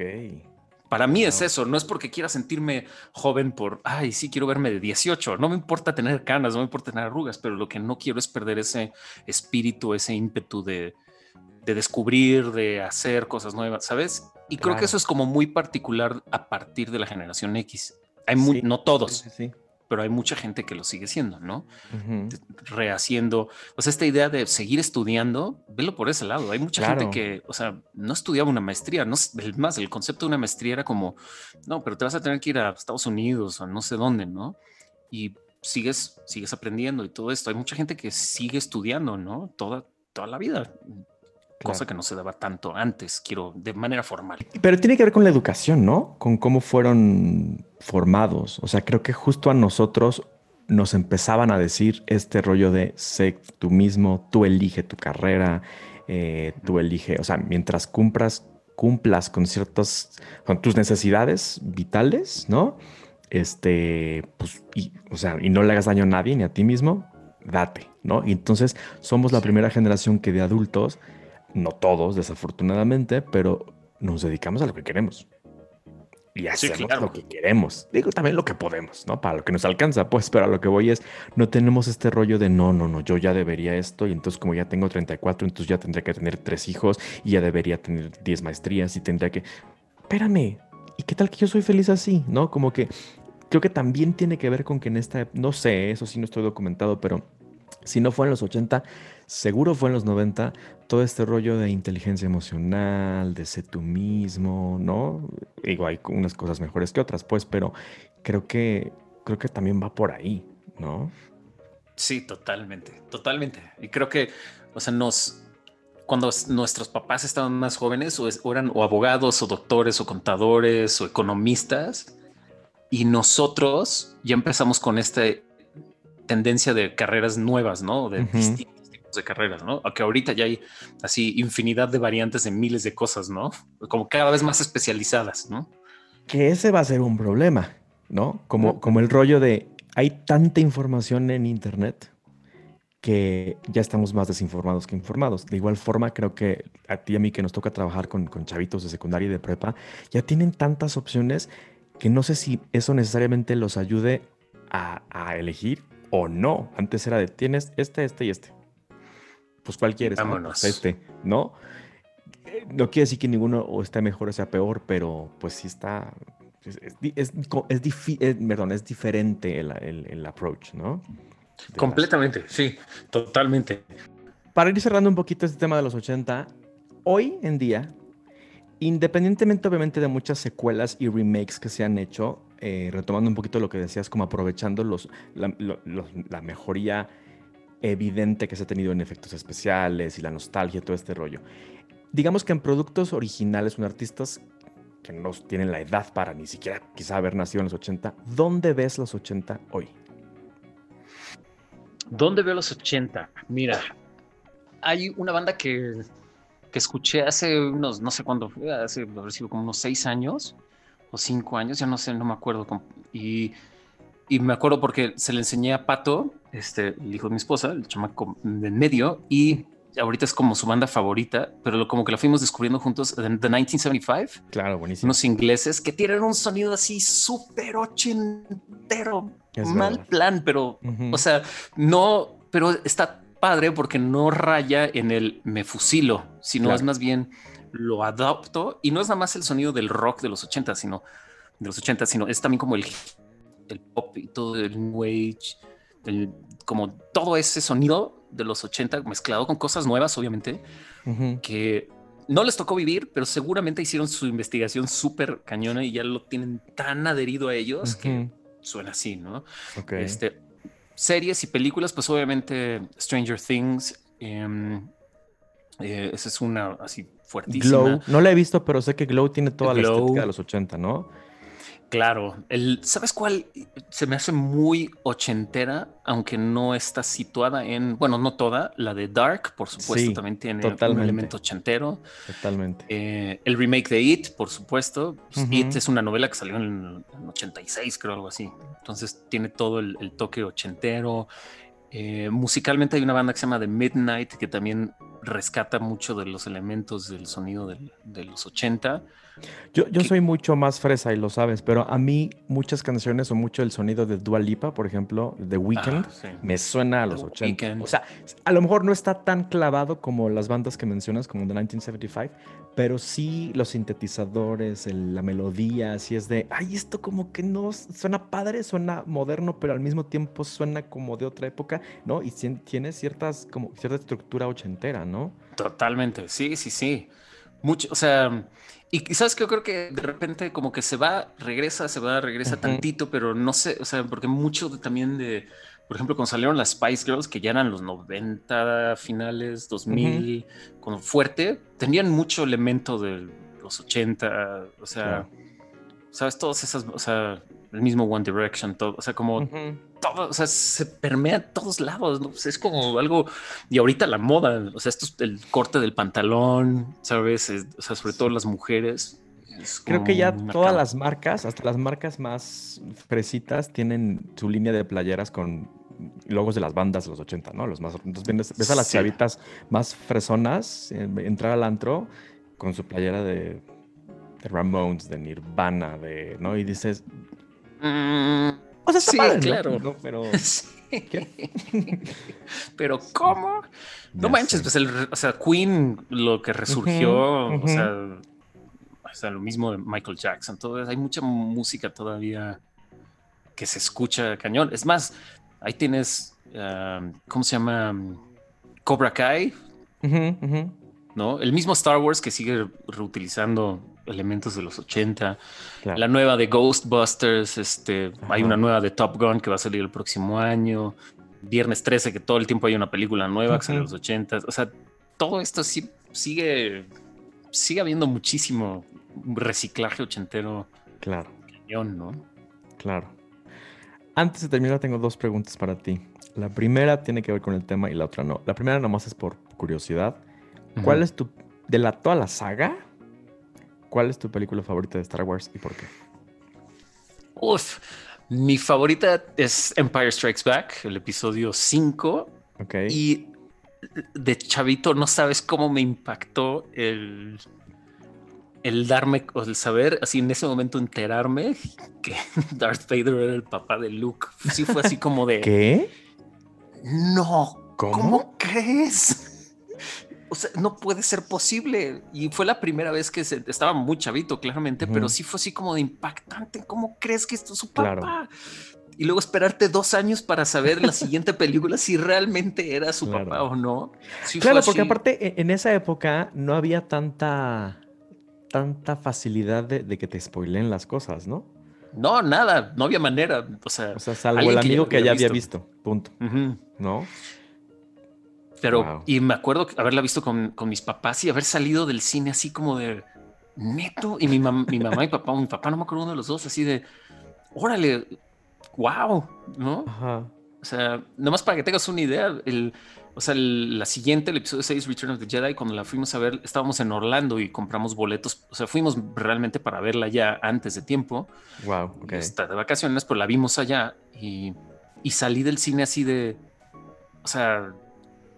Para mí es eso, no es porque quiera sentirme joven por, ay, sí, quiero verme de 18, no me importa tener canas, no me importa tener arrugas, pero lo que no quiero es perder ese espíritu, ese ímpetu de, descubrir, de hacer cosas nuevas, ¿sabes? Y creo que eso es como muy particular a partir de la generación X. Hay muy, no todos, sí, sí, pero hay mucha gente que lo sigue siendo, ¿no? Rehaciendo, o sea, esta idea de seguir estudiando, velo por ese lado. Hay mucha gente que, o sea, no estudiaba una maestría, no más, el concepto de una maestría era como, no, pero te vas a tener que ir a Estados Unidos o no sé dónde, ¿no? Y sigues, sigues aprendiendo y todo esto. Hay mucha gente que sigue estudiando, ¿no? Toda, toda la vida. Cosa que no se daba tanto antes, quiero, de manera formal. Pero tiene que ver con la educación, ¿no? Con cómo fueron formados. O sea, creo que justo a nosotros nos empezaban a decir este rollo de sé tú mismo, tú elige tu carrera, eh, tú elige, o sea, mientras cumplas, cumplas con ciertas, con tus necesidades vitales, ¿no? Este, pues, y, o sea, y no le hagas daño a nadie ni a ti mismo, date, ¿no? Y entonces somos la primera generación que de adultos, no todos, desafortunadamente, pero nos dedicamos a lo que queremos y hacemos lo que queremos. Digo también lo que podemos, ¿no? Para lo que nos alcanza, pues, pero a lo que voy es, no tenemos este rollo de no, no, no, yo ya debería esto y entonces como ya tengo 34, entonces ya tendría que tener tres hijos y ya debería tener 10 maestrías y tendría que... Espérame, ¿y qué tal que yo soy feliz así? ¿No? Como que creo que también tiene que ver con que en esta, no sé, eso sí no estoy documentado, pero si no fue en los 80, seguro fue en los 90, todo este rollo de inteligencia emocional, de ser tú mismo, ¿no? Digo, hay unas cosas mejores que otras, pues, pero creo que, creo que también va por ahí, ¿no? Sí, totalmente, totalmente. Y creo que, o sea, nos, cuando nuestros papás estaban más jóvenes, o, eran o abogados, o doctores, o contadores, o economistas, y nosotros ya empezamos con esta tendencia de carreras nuevas, ¿no? De de carreras, ¿no? Aunque ahorita ya hay así infinidad de variantes de miles de cosas, ¿no? Como cada vez más especializadas, ¿no? Que ese va a ser un problema, ¿no? Como, como el rollo de hay tanta información en Internet que ya estamos más desinformados que informados. De igual forma, creo que a ti y a mí que nos toca trabajar con, con chavitos de secundaria y de prepa, ya tienen tantas opciones que no sé si eso necesariamente los ayude a, a elegir o no. Antes era de tienes este, este y este pues cuál quieres, Vámonos. este, ¿no? Eh, no quiere decir que ninguno o esté mejor o sea peor, pero pues sí está, es, es, es, perdón, es diferente el, el, approach, ¿no? Completamente, sí, totalmente. Para ir cerrando un poquito este tema de los 80, hoy en día, independientemente obviamente de muchas secuelas y remakes que se han hecho, eh, retomando un poquito lo que decías, como aprovechando los, la, la mejoría evidente que se ha tenido en efectos especiales y la nostalgia todo este rollo. Digamos que en productos originales, son artistas que no tienen la edad para ni siquiera quizá haber nacido en los 80, ¿dónde ves los 80 hoy? ¿Dónde veo los 80? Mira, hay una banda que, que escuché hace unos, no sé cuándo, hace como unos seis años o cinco años, ya no sé, no me acuerdo. Y y me acuerdo porque se le enseñé a Pato, este, el hijo de mi esposa, el chamaco de medio, y ahorita es como su banda favorita, pero como que la fuimos descubriendo juntos, The 1975. Claro, buenísimo. Unos ingleses que tienen un sonido así súper ochentero, mal plan, pero, o sea, no, pero está padre porque no raya en el me fusilo, sino es más bien lo adopto y no es nada más el sonido del rock de los 80, sino de los 80, sino es también como el el pop y todo el new age, como todo ese sonido de los 80 mezclado con cosas nuevas, obviamente, que no les tocó vivir, pero seguramente hicieron su investigación súper cañona y ya lo tienen tan adherido a ellos que suena así, ¿no? Este, series y películas, pues obviamente Stranger Things, em, eh, esa es una así fuertísima. Glow, no la he visto, pero sé que Glow tiene toda la estética de los 80, ¿no? Claro, el, ¿sabes cuál? Se me hace muy ochentera, aunque no está situada en, bueno, no toda, la de Dark, por supuesto, también tiene un elemento ochentero. Totalmente. Eh, el remake de It, por supuesto. Pues, It es una novela que salió en el 86, creo, algo así. Entonces tiene todo el, toque ochentero. Eh, musicalmente hay una banda que se llama The Midnight, que también rescata mucho de los elementos del sonido de los 80. Yo, yo soy mucho más fresa y lo sabes, pero a mí muchas canciones o mucho el sonido de Dua Lipa, por ejemplo, The Weeknd, me suena a los 80. O sea, a lo mejor no está tan clavado como las bandas que mencionas, como The 1975, pero sí los sintetizadores, la melodía, así es de, ay, esto como que no suena padre, suena moderno, pero al mismo tiempo suena como de otra época, ¿no? Y tiene ciertas, como cierta estructura ochentera. ¿no? Totalmente, sí, sí, sí. Mucho, o sea, y quizás que yo creo que de repente como que se va, regresa, se va, regresa tantito, pero no sé, o sea, porque mucho también de, por ejemplo, cuando salieron las Spice Girls, que ya eran los 90 finales, 2000, con fuerte, tenían mucho elemento de los 80, o sea, sabes, todas esas, o sea, el mismo One Direction, todo, o sea, como todo, o sea, se permea a todos lados, ¿no? es como algo, y ahorita la moda, o sea, esto es el corte del pantalón, ¿sabes? o sea, sobre todo las mujeres. Creo que ya todas las marcas, hasta las marcas más fresitas, tienen su línea de playeras con logos de las bandas de los 80, ¿no? Los más, entonces ves, a las chavitas más fresonas eh, entrar al antro con su playera de, de Ramones, de Nirvana, de, ¿no? Y dices, Mm, o sea, sí, claro. Pero, *laughs* *laughs* pero ¿cómo? No manches, pues el, o sea, Queen, lo que resurgió, o, sea, lo mismo de Michael Jackson, todo hay mucha música todavía que se escucha cañón. Es más, ahí tienes, ah, ¿cómo se llama? Cobra Kai, ¿no? El mismo Star Wars que sigue reutilizando elementos de los 80. La nueva de Ghostbusters, este, hay una nueva de Top Gun que va a salir el próximo año. Viernes 13, que todo el tiempo hay una película nueva que sale en los 80. O sea, todo esto sí sigue, sigue habiendo muchísimo reciclaje ochentero. Claro. Cañón, ¿no? Claro. Antes de terminar, tengo dos preguntas para ti. La primera tiene que ver con el tema y la otra no. La primera nomás es por curiosidad. ¿Cuál es tu, de la, toda la saga, ¿Cuál es tu película favorita de Star Wars y por qué? Uf, mi favorita es Empire Strikes Back, el episodio 5. Ok. Y de chavito no sabes cómo me impactó el, el darme, o el saber, así en ese momento enterarme que *laughs* Darth Vader era el papá de Luke. Sí fue así como de... ¿Qué? No. ¿Cómo crees? O sea, no puede ser posible. Y fue la primera vez que se, estaba muy chavito, claramente, pero sí fue así como de impactante. ¿Cómo crees que esto es su papá? Y luego esperarte dos años para saber la siguiente película si realmente era su papá o no. claro, porque aparte e, en esa época no había tanta, tanta facilidad de, que te spoilen las cosas, ¿no? No, nada, no había manera. O sea, o sea salvo el amigo que ya había visto, punto. ¿No? Pero, y me acuerdo haberla visto con, con, mis papás y haber salido del cine así como de neto. Y mi, mi mamá y papá, mi papá, no me acuerdo uno de los dos, así de órale, wow, ¿no? O sea, nomás para que tengas una idea, el, o sea, la siguiente, el episodio 6, Return of the Jedi, cuando la fuimos a ver, estábamos en Orlando y compramos boletos. O sea, fuimos realmente para verla ya antes de tiempo. Wow. Está de vacaciones, pero la vimos allá y, y salí del cine así de, o sea,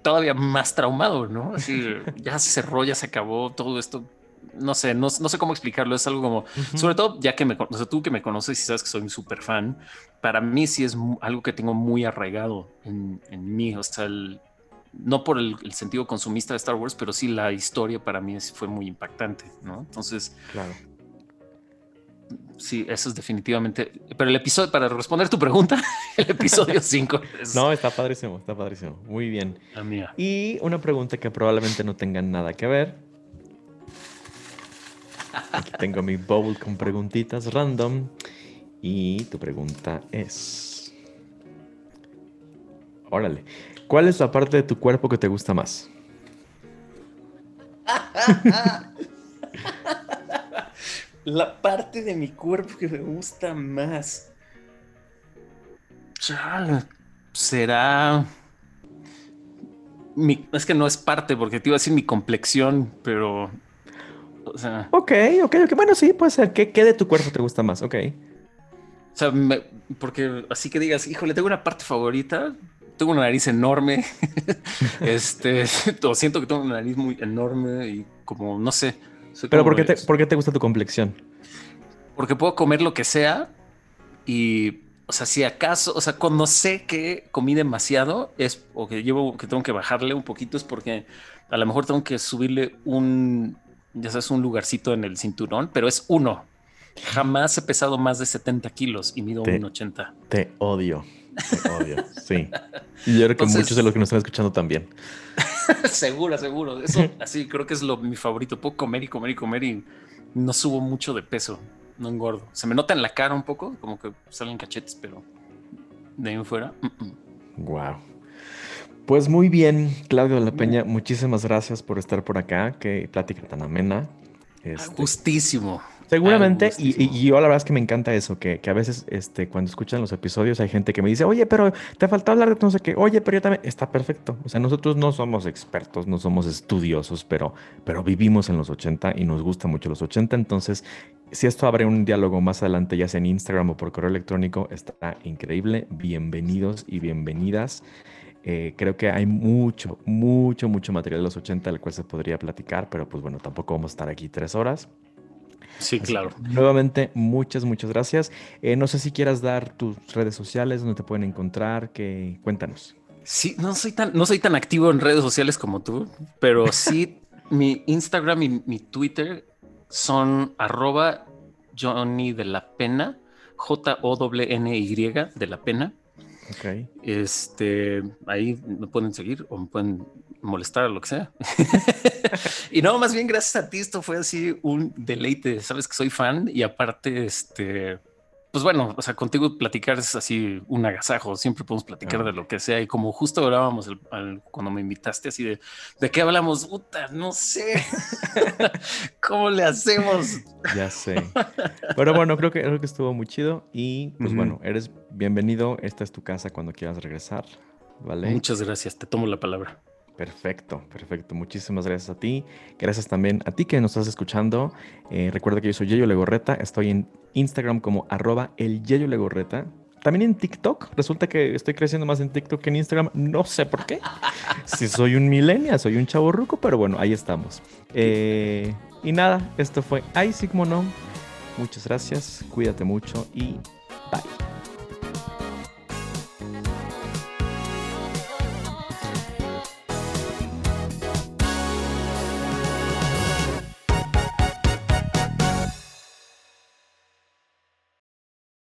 todavía más traumado, ¿no? Así ya se cerró, ya se acabó todo esto. No sé, no, sé cómo explicarlo. Es algo como, sobre todo ya que me o sea, tú que me conoces y sabes que soy un súper fan, para mí sí es algo que tengo muy arraigado en, en mí. O sea, no por el, sentido consumista de Star Wars, pero sí la historia para mí fue muy impactante, ¿no? Entonces, claro sí, eso es definitivamente. Pero el episodio, para responder tu pregunta, *laughs* el episodio *laughs* 5. No, está padrísimo, está padrísimo. Muy bien. Y una pregunta que probablemente no tenga nada que ver. Aquí tengo mi bowl con preguntitas random. Y tu pregunta es. Órale. ¿Cuál es la parte de tu cuerpo que te gusta más? *laughs* la parte de mi cuerpo que me gusta más. será. es que no es parte, porque te iba a decir mi complexión, pero. O sea. Ok, ok, ok. Bueno, sí, puede ser. ¿Qué, qué de tu cuerpo te gusta más? Ok. O sea, porque así que digas, híjole, tengo una parte favorita. Tengo una nariz enorme. *laughs* este, *laughs* siento que tengo una nariz muy enorme y como, no sé pero ¿por qué, te, ¿por qué, te, gusta tu complexión? Porque puedo comer lo que sea y, o sea, si acaso, o sea, cuando sé que comí demasiado es o que llevo, que tengo que bajarle un poquito es porque a lo mejor tengo que subirle un, ya sabes, un lugarcito en el cinturón, pero es uno. Jamás he pesado más de 70 kilos y mido un 80. Te odio. Odio. Sí. *laughs* Y yo creo que muchos de los que nos están escuchando también. *laughs* seguro, seguro. Eso así creo que es lo mi favorito. Puedo comer y comer y comer y no subo mucho de peso. No engordo. Se me nota en la cara un poco, como que salen cachetes, pero de ahí en fuera. Wow. Pues muy bien, Claudio de la Peña, muchísimas gracias por estar por acá. Qué plática tan amena. Este, Justísimo. Seguramente, y, yo la verdad es que me encanta eso, que, a veces este, cuando escuchan los episodios hay gente que me dice, oye, pero te faltó hablar de no sé qué, oye, pero yo también, está perfecto. O sea, nosotros no somos expertos, no somos estudiosos, pero, pero vivimos en los 80 y nos gusta mucho los 80, entonces, si esto abre un diálogo más adelante, ya sea en Instagram o por correo electrónico, está increíble. Bienvenidos y bienvenidas. Eh, creo que hay mucho, mucho, mucho material de los 80 del cual se podría platicar, pero pues bueno, tampoco vamos a estar aquí tres horas. Sí, claro. nuevamente, muchas, muchas gracias. Eh, no sé si quieras dar tus redes sociales, donde te pueden encontrar, que cuéntanos. Sí, no soy tan, no soy tan activo en redes sociales como tú, pero *laughs* sí mi Instagram y mi Twitter son arroba Johnny de la Pena, J-O-N-Y de la Pena. Ok. Este, ahí me pueden seguir o me pueden molestar o lo que sea. *laughs* y no, más bien gracias a ti, esto fue así un deleite. Sabes que soy fan y aparte, este, pues bueno, o sea, contigo platicar es así un agasajo. Siempre podemos platicar de lo que sea. Y como justo hablábamos cuando me invitaste, así de de qué hablamos, puta, no sé *laughs* cómo le hacemos. Ya sé. Pero bueno, creo que, creo que estuvo muy chido. Y pues bueno, eres bienvenido. Esta es tu casa cuando quieras regresar. ¿Vale? Muchas gracias. Te tomo la palabra. Perfecto, perfecto. Muchísimas gracias a ti. Gracias también a ti que nos estás escuchando. Eh, recuerda que yo soy Yeyo Legorreta. Estoy en Instagram como arroba el Yeyo Legorreta. También en TikTok. Resulta que estoy creciendo más en TikTok que en Instagram. No sé por qué. *laughs* Si soy un millennial, soy un chavo ruco, pero bueno, ahí estamos. Eh, y nada, esto fue Isaac Mono. Muchas gracias. Cuídate mucho y bye.